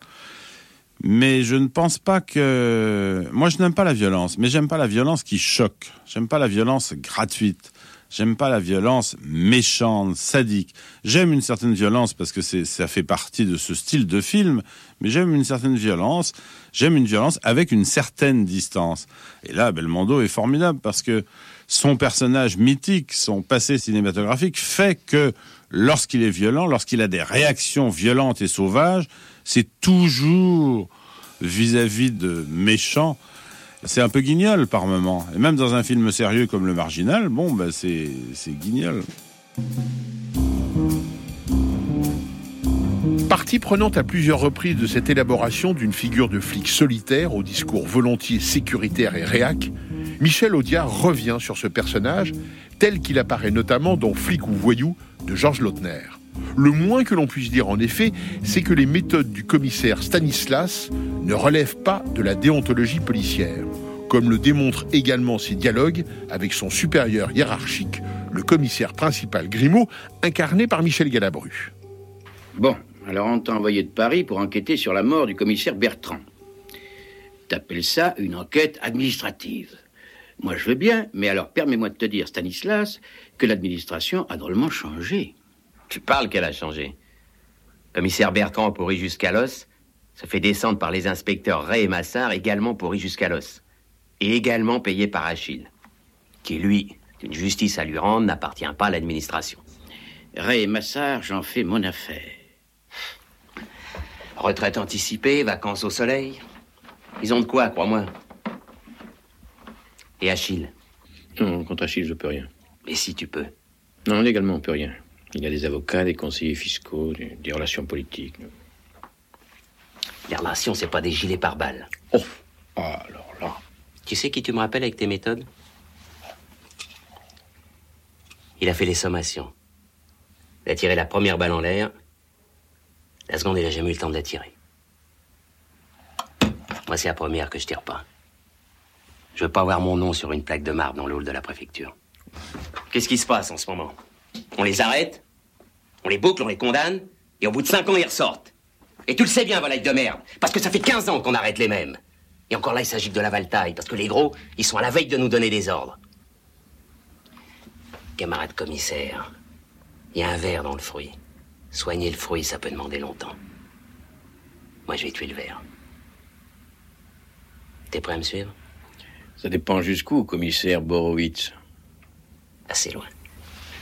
Mais je ne pense pas que. Moi, je n'aime pas la violence, mais j'aime pas la violence qui choque. J'aime pas la violence gratuite. J'aime pas la violence méchante, sadique. J'aime une certaine violence parce que ça fait partie de ce style de film, mais j'aime une certaine violence. J'aime une violence avec une certaine distance. Et là, Belmondo est formidable parce que son personnage mythique, son passé cinématographique fait que lorsqu'il est violent, lorsqu'il a des réactions violentes et sauvages, c'est toujours vis-à-vis de méchants. C'est un peu guignol par moment. Et même dans un film sérieux comme Le Marginal, bon, c'est, c'est guignol. Partie prenante à plusieurs reprises de cette élaboration d'une figure de flic solitaire au discours volontiers sécuritaire et réac, Michel Audiard revient sur ce personnage tel qu'il apparaît notamment dans Flic ou Voyou de Georges Lautner. Le moins que l'on puisse dire en effet, c'est que les méthodes du commissaire Stanislas ne relèvent pas de la déontologie policière, comme le démontrent également ses dialogues avec son supérieur hiérarchique, le commissaire principal Grimaud, incarné par Michel Galabru. Bon, alors on t'a envoyé de Paris pour enquêter sur la mort du commissaire Bertrand. T'appelles ça une enquête administrative. Moi, je veux bien, mais alors permets-moi de te dire, Stanislas, que l'administration a drôlement changé. Tu parles qu'elle a changé. Commissaire Bertrand pourri jusqu'à l'os se fait descendre par les inspecteurs Ray et Massard, également pourri jusqu'à l'os. Et également payé par Achille, qui, lui, d'une justice à lui rendre, n'appartient pas à l'administration. Ray et Massard, j'en fais mon affaire. Retraite anticipée, vacances au soleil. Ils ont de quoi, crois-moi. Et Achille? Non, contre Achille, je peux rien. Mais si tu peux. Non, légalement, on peut rien. Il y a des avocats, des conseillers fiscaux, des, des relations politiques. Les relations, c'est pas des gilets pare-balles. Oh Ah, alors là. Tu sais qui tu me rappelles avec tes méthodes? Il a fait les sommations. Il a tiré la première balle en l'air. La seconde, il a jamais eu le temps de la tirer. Moi, c'est la première que je tire pas. Je veux pas avoir mon nom sur une plaque de marbre dans le hall de la préfecture. Qu'est-ce qui se passe en ce moment? On les arrête, on les boucle, on les condamne, et au bout de cinq ans, ils ressortent. Et tu le sais bien, volaille de merde, parce que ça fait 15 ans qu'on arrête les mêmes. Et encore là, il s'agit de la valtaille, parce que les gros, ils sont à la veille de nous donner des ordres. Camarade commissaire, il y a un verre dans le fruit. Soigner le fruit, ça peut demander longtemps. Moi, je vais tuer le verre. T'es prêt à me suivre? Ça dépend jusqu'où, commissaire Borowitz. Assez loin.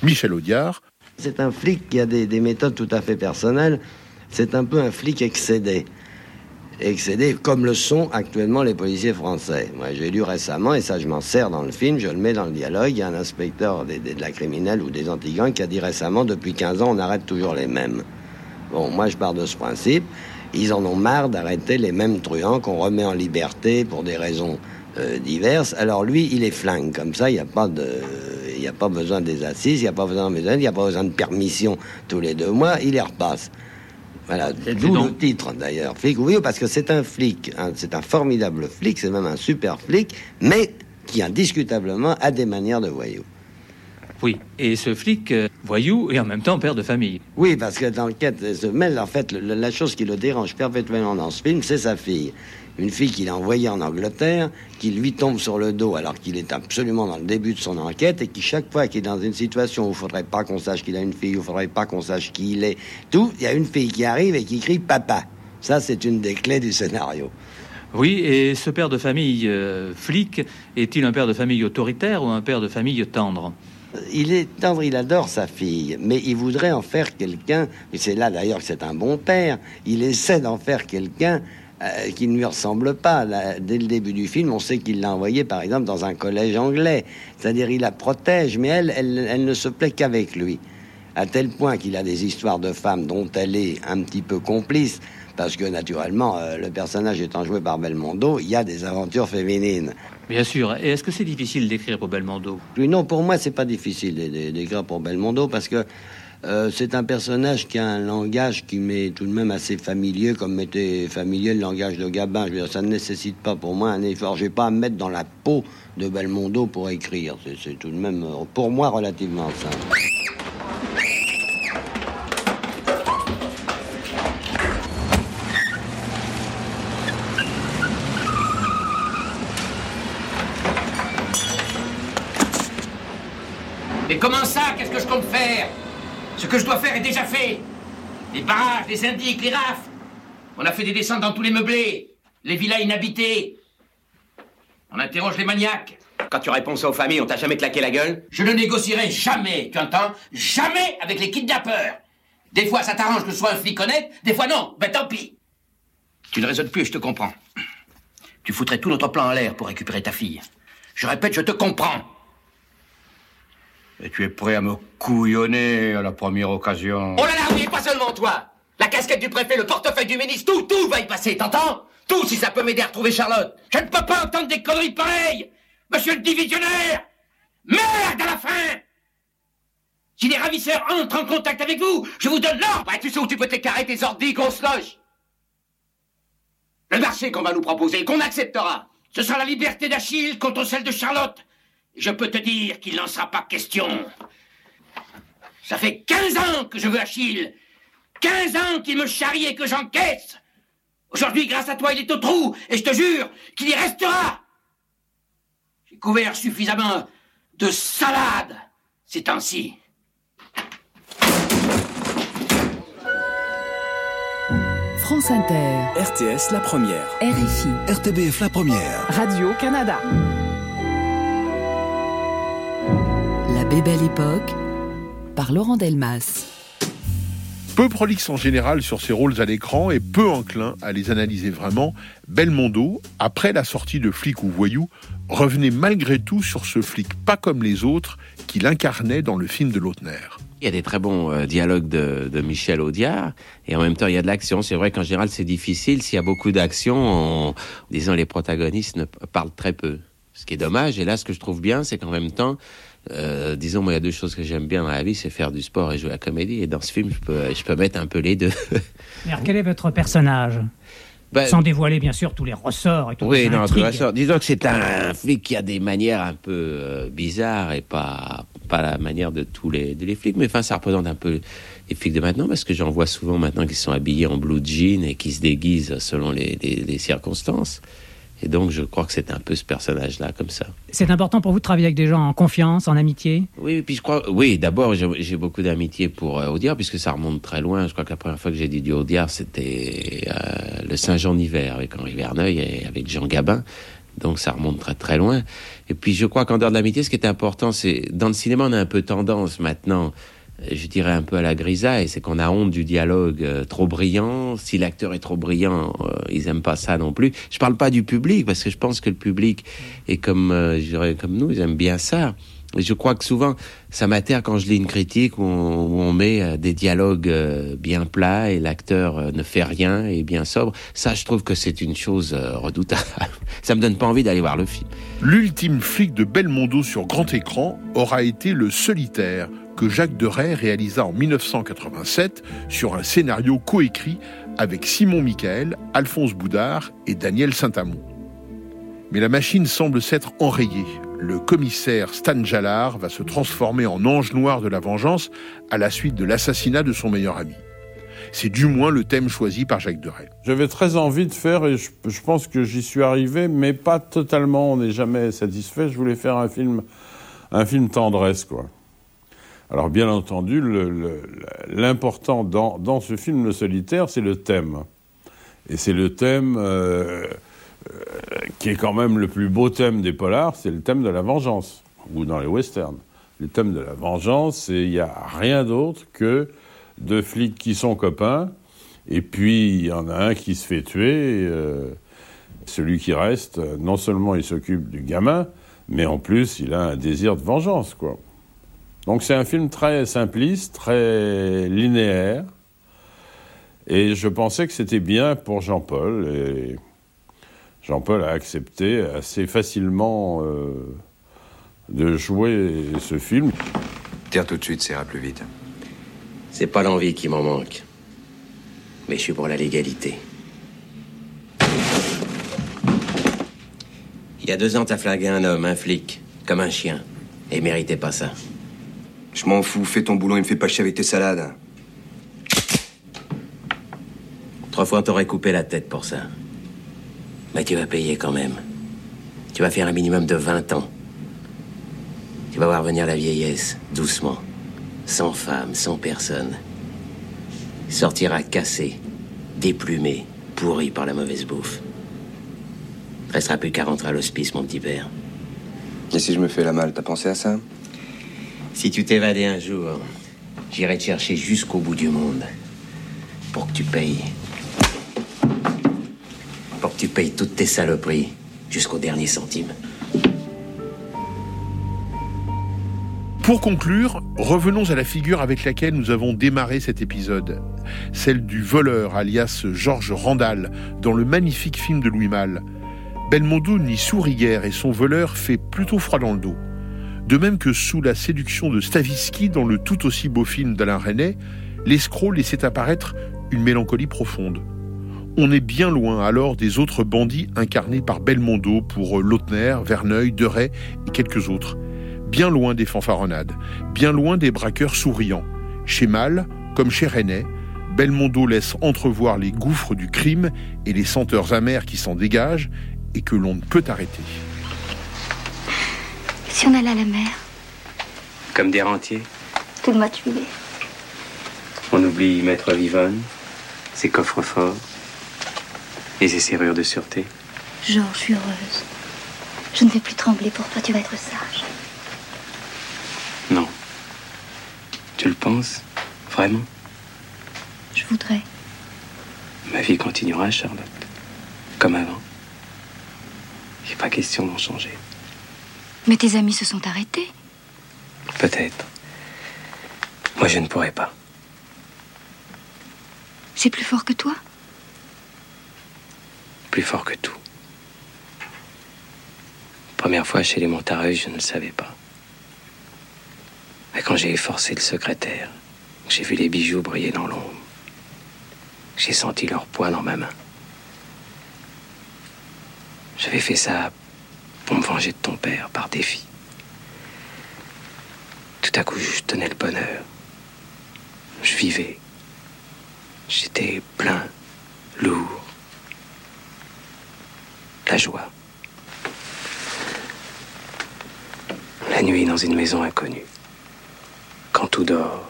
Michel Audiard. C'est un flic qui a des, des méthodes tout à fait personnelles. C'est un peu un flic excédé. Excédé comme le sont actuellement les policiers français. Moi, j'ai lu récemment, et ça, je m'en sers dans le film, je le mets dans le dialogue. Il y a un inspecteur des- de la criminelle ou des antigangs qui a dit récemment depuis 15 ans, on arrête toujours les mêmes. Bon, moi, je pars de ce principe. Ils en ont marre d'arrêter les mêmes truands qu'on remet en liberté pour des raisons euh, diverses. Alors lui, il est flingue. Comme ça, il n'y a pas de, n'y a pas besoin des assises, il n'y a pas besoin de il n'y a pas besoin de permission tous les deux mois. Il les repasse. Voilà, d'où le titre d'ailleurs. Flic, oui, parce que c'est un flic, hein, c'est un formidable flic, c'est même un super flic, mais qui indiscutablement a des manières de voyou. Oui, et ce flic, euh, voyou et en même temps père de famille. Oui, parce que dans l'enquête se mêle, en fait, le- la chose qui le dérange perpétuellement dans ce film, c'est sa fille. Une fille qu'il a envoyée en Angleterre, qui lui tombe sur le dos alors qu'il est absolument dans le début de son enquête et qui, chaque fois qu'il est dans une situation où il faudrait pas qu'on sache qu'il a une fille, où il faudrait pas qu'on sache qui il est, tout, il y a une fille qui arrive et qui crie papa. Ça, c'est une des clés du scénario. Oui, et ce père de famille euh, flic est-il un père de famille autoritaire ou un père de famille tendre? Il est tendre, il adore sa fille, mais il voudrait en faire quelqu'un, et c'est là d'ailleurs que c'est un bon père, il essaie d'en faire quelqu'un euh, qui ne lui ressemble pas. Là, dès le début du film, on sait qu'il l'a envoyé par exemple dans un collège anglais, c'est-à-dire il la protège, mais elle, elle, elle ne se plaît qu'avec lui, à tel point qu'il a des histoires de femmes dont elle est un petit peu complice. Parce que naturellement, euh, le personnage étant joué par Belmondo, il y a des aventures féminines. Bien sûr. Et est-ce que c'est difficile d'écrire pour Belmondo? Non, pour moi, c'est pas difficile d'é- d'é- d'écrire pour Belmondo parce que euh, c'est un personnage qui a un langage qui m'est tout de même assez familier, comme était familier le langage de Gabin. Je veux dire, ça ne nécessite pas pour moi un effort. J'ai pas à me mettre dans la peau de Belmondo pour écrire. C'est- C'est tout de même, euh, pour moi, relativement simple. Mais comment ça? Qu'est-ce que je compte faire? Ce que je dois faire est déjà fait. Les barrages, les indiques, les rafles. On a fait des descentes dans tous les meublés, les villas inhabitées. On interroge les maniaques. Quand tu réponds ça aux familles, on t'a jamais claqué la gueule? Je ne négocierai jamais, tu entends Jamais avec les kidnappeurs. Des fois, ça t'arrange que je sois un flic honnête, des fois non. Ben tant pis. Tu ne raisonnes plus, je te comprends. Tu foutrais tout notre plan en l'air pour récupérer ta fille. Je répète, je te comprends. Et tu es prêt à me couillonner à la première occasion. Oh là là, oui, pas seulement toi. La casquette du préfet, le portefeuille du ministre, tout, tout va y passer, t'entends? Tout si ça peut m'aider à retrouver Charlotte. Je ne peux pas entendre des conneries pareilles. Monsieur le divisionnaire. Merde à la fin. Si les ravisseurs entrent en contact avec vous, je vous donne l'ordre. Tu sais où tu peux t'écarrer tes ordis qu'on se loge. Le marché qu'on va nous proposer, qu'on acceptera. Ce sera la liberté d'Achille contre celle de Charlotte. Je peux te dire qu'il n'en sera pas question. Ça fait 15 ans que je veux Achille. 15 ans qu'il me charrie et que j'encaisse. Aujourd'hui, grâce à toi, il est au trou, et je te jure qu'il y restera. J'ai couvert suffisamment de salade ces temps-ci. France Inter, RTS La Première. RFI, RTBF La Première. Radio-Canada. La Bébelle Époque, par Laurent Delmas. Peu prolixe en général sur ses rôles à l'écran et peu enclin à les analyser vraiment, Belmondo, après la sortie de Flic ou Voyou, revenait malgré tout sur ce flic pas comme les autres qu'il incarnait dans le film de Lautner. Il y a des très bons euh, dialogues de, de, Michel Audiard et en même temps il y a de l'action. C'est vrai qu'en général c'est difficile. S'il y a beaucoup d'action, disons les protagonistes ne parlent très peu. Ce qui est dommage. Et là ce que je trouve bien c'est qu'en même temps, euh, disons moi il y a deux choses que j'aime bien dans la vie, c'est faire du sport et jouer à la comédie. Et dans ce film je peux, je peux mettre un peu les deux. Mais alors, quel est votre personnage? Ben, Sans dévoiler bien sûr tous les ressorts et toutes Oui, les non, intrigues. tout ça. Disons que c'est un flic qui a des manières un peu euh, bizarres et pas pas la manière de tous les, de les flics, mais enfin ça représente un peu les flics de maintenant parce que j'en vois souvent maintenant qui sont habillés en blue jean et qui se déguisent selon les, les, les circonstances. Et donc je crois que c'est un peu ce personnage-là comme ça. C'est important pour vous de travailler avec des gens en confiance, en amitié? Oui, et puis je crois, oui, d'abord j'ai beaucoup d'amitié pour euh, Audiard puisque ça remonte très loin. Je crois que la première fois que j'ai dit du Audiard, c'était euh, le Saint-Jean d'hiver avec Henri Verneuil et avec Jean Gabin. Donc ça remonte très très loin. Et puis je crois qu'en dehors de l'amitié, ce qui est important, c'est dans le cinéma, on a un peu tendance maintenant, je dirais un peu à la grisaille, c'est qu'on a honte du dialogue euh, trop brillant. Si l'acteur est trop brillant, euh, ils aiment pas ça non plus. Je parle pas du public parce que je pense que le public est comme, euh, je dirais comme nous, ils aiment bien ça. Et je crois que souvent, ça m'atterre quand je lis une critique où on, met des dialogues bien plats et l'acteur ne fait rien et bien sobre. Ça, je trouve que c'est une chose redoutable. Ça me donne pas envie d'aller voir le film. L'ultime flic de Belmondo sur grand écran aura été Le Solitaire, que Jacques Deray réalisa en 1987 sur un scénario coécrit avec Simon Michael, Alphonse Boudard et Daniel Saint-Amand. Mais la machine semble s'être enrayée. Le commissaire Stan Jalard va se transformer en ange noir de la vengeance à la suite de l'assassinat de son meilleur ami. C'est du moins le thème choisi par Jacques Deray. J'avais très envie de faire, et je, pense que j'y suis arrivé, mais pas totalement, on n'est jamais satisfait. Je voulais faire un film, un film tendresse, quoi. Alors, bien entendu, l'important dans, ce film, Le Solitaire, c'est le thème. Et c'est le thème euh, euh, qui est quand même le plus beau thème des polars, c'est le thème de la vengeance, ou dans les westerns. Le thème de la vengeance, il n'y a rien d'autre que deux flics qui sont copains, et puis il y en a un qui se fait tuer. euh, celui qui reste, non seulement il s'occupe du gamin, mais en plus il a un désir de vengeance, quoi. Donc c'est un film très simpliste, très linéaire, et je pensais que c'était bien pour Jean-Paul, et Jean-Paul a accepté assez facilement euh, de jouer ce film. Tire tout de suite, ça ira plus vite. C'est pas l'envie qui m'en manque. Mais je suis pour la légalité. Il y a deux ans, t'as flingué un homme, un flic, comme un chien. Et il méritait pas ça. Je m'en fous, fais ton boulot et me fais pas chier avec tes salades. Trois fois, on t'aurait coupé la tête pour ça. Mais tu vas payer quand même. Tu vas faire un minimum de 20 ans. Tu vas voir venir la vieillesse, doucement. Sans femme, sans personne. Sortira cassé, déplumé, pourri par la mauvaise bouffe. Restera plus qu'à rentrer à l'hospice, mon petit père. Et si je me fais la malle, t'as pensé à ça? Si tu t'évadais un jour, j'irai te chercher jusqu'au bout du monde. Pour que tu payes. Pour que tu payes toutes tes saloperies, jusqu'au dernier centime. Pour conclure, revenons à la figure avec laquelle nous avons démarré cet épisode, celle du voleur alias Georges Randall dans le magnifique film de Louis Malle. Belmondo n'y sourit guère et son voleur fait plutôt froid dans le dos. De même que sous la séduction de Stavisky dans le tout aussi beau film d'Alain Resnais, l'escroc laissait apparaître une mélancolie profonde. On est bien loin alors des autres bandits incarnés par Belmondo pour Lautner, Verneuil, Deray et quelques autres bien loin des fanfaronnades, bien loin des braqueurs souriants. Chez Mal, comme chez René, Belmondo laisse entrevoir les gouffres du crime et les senteurs amères qui s'en dégagent et que l'on ne peut arrêter. Si on allait à la mer, Comme des rentiers. tout le mois de juillet. On oublie Maître Vivonne, ses coffres forts et ses serrures de sûreté. Georges, je suis heureuse. Je ne vais plus trembler pour toi, tu vas être sage. Non. Tu le penses Vraiment? Je voudrais. Ma vie continuera, Charlotte. Comme avant. Il n'est pas question d'en changer. Mais tes amis se sont arrêtés. Peut-être. Moi, je ne pourrais pas. C'est plus fort que toi Plus fort que tout. Première fois chez les Montareuil, je ne le savais pas. Mais quand j'ai efforcé le secrétaire, j'ai vu les bijoux briller dans l'ombre, j'ai senti leur poids dans ma main. J'avais fait ça pour me venger de ton père par défi. Tout à coup, je tenais le bonheur. Je vivais. J'étais plein, lourd. La joie. La nuit dans une maison inconnue. Quand tout dort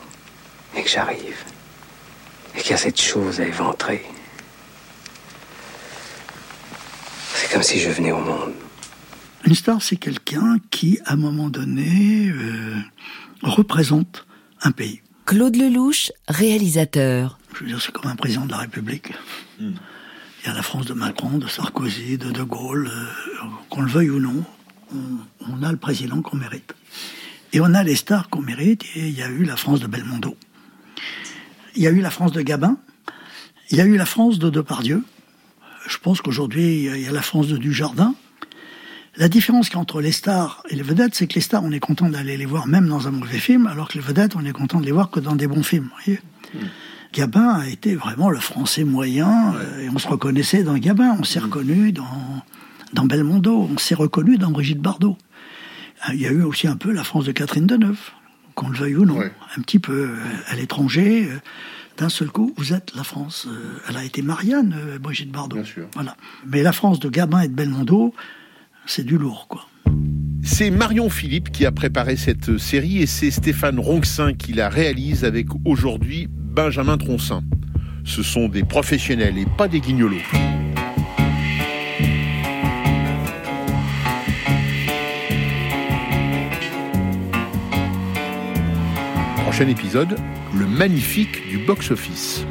et que j'arrive. Et qu'il y a cette chose à éventrer. C'est comme si je venais au monde. Une star, c'est quelqu'un qui, à un moment donné, euh, représente un pays. Claude Lelouch, réalisateur. Je veux dire, c'est comme un président de la République. Il y a la France de Macron, de Sarkozy, de De Gaulle. euh, qu'on le veuille ou non, on, on a le président qu'on mérite. Et on a les stars qu'on mérite. Et il y a eu la France de Belmondo. Il y a eu la France de Gabin. Il y a eu la France de Depardieu. Je pense qu'aujourd'hui, il y a la France de Dujardin. La différence qu'il y a entre les stars et les vedettes, c'est que les stars, on est content d'aller les voir même dans un mauvais film, alors que les vedettes, on est content de les voir que dans des bons films. vous voyez Gabin a été vraiment le français moyen, et on se reconnaissait dans Gabin, on s'est reconnu dans, dans Belmondo, on s'est reconnu dans Brigitte Bardot. Euh, Il y a eu aussi un peu la France de Catherine Deneuve, qu'on le veuille ou non, un petit peu euh, à l'étranger. euh, D'un seul coup, vous êtes la France. Elle a été Marianne, Brigitte Bardot. Voilà. Mais la France de Gabin et de Belmondo, c'est du lourd, quoi. C'est Marion Philippe qui a préparé cette série et c'est Stéphane Ronxin qui la réalise avec aujourd'hui Benjamin Troncin. Ce sont des professionnels et pas des guignolos. Prochain épisode, le magnifique du box-office.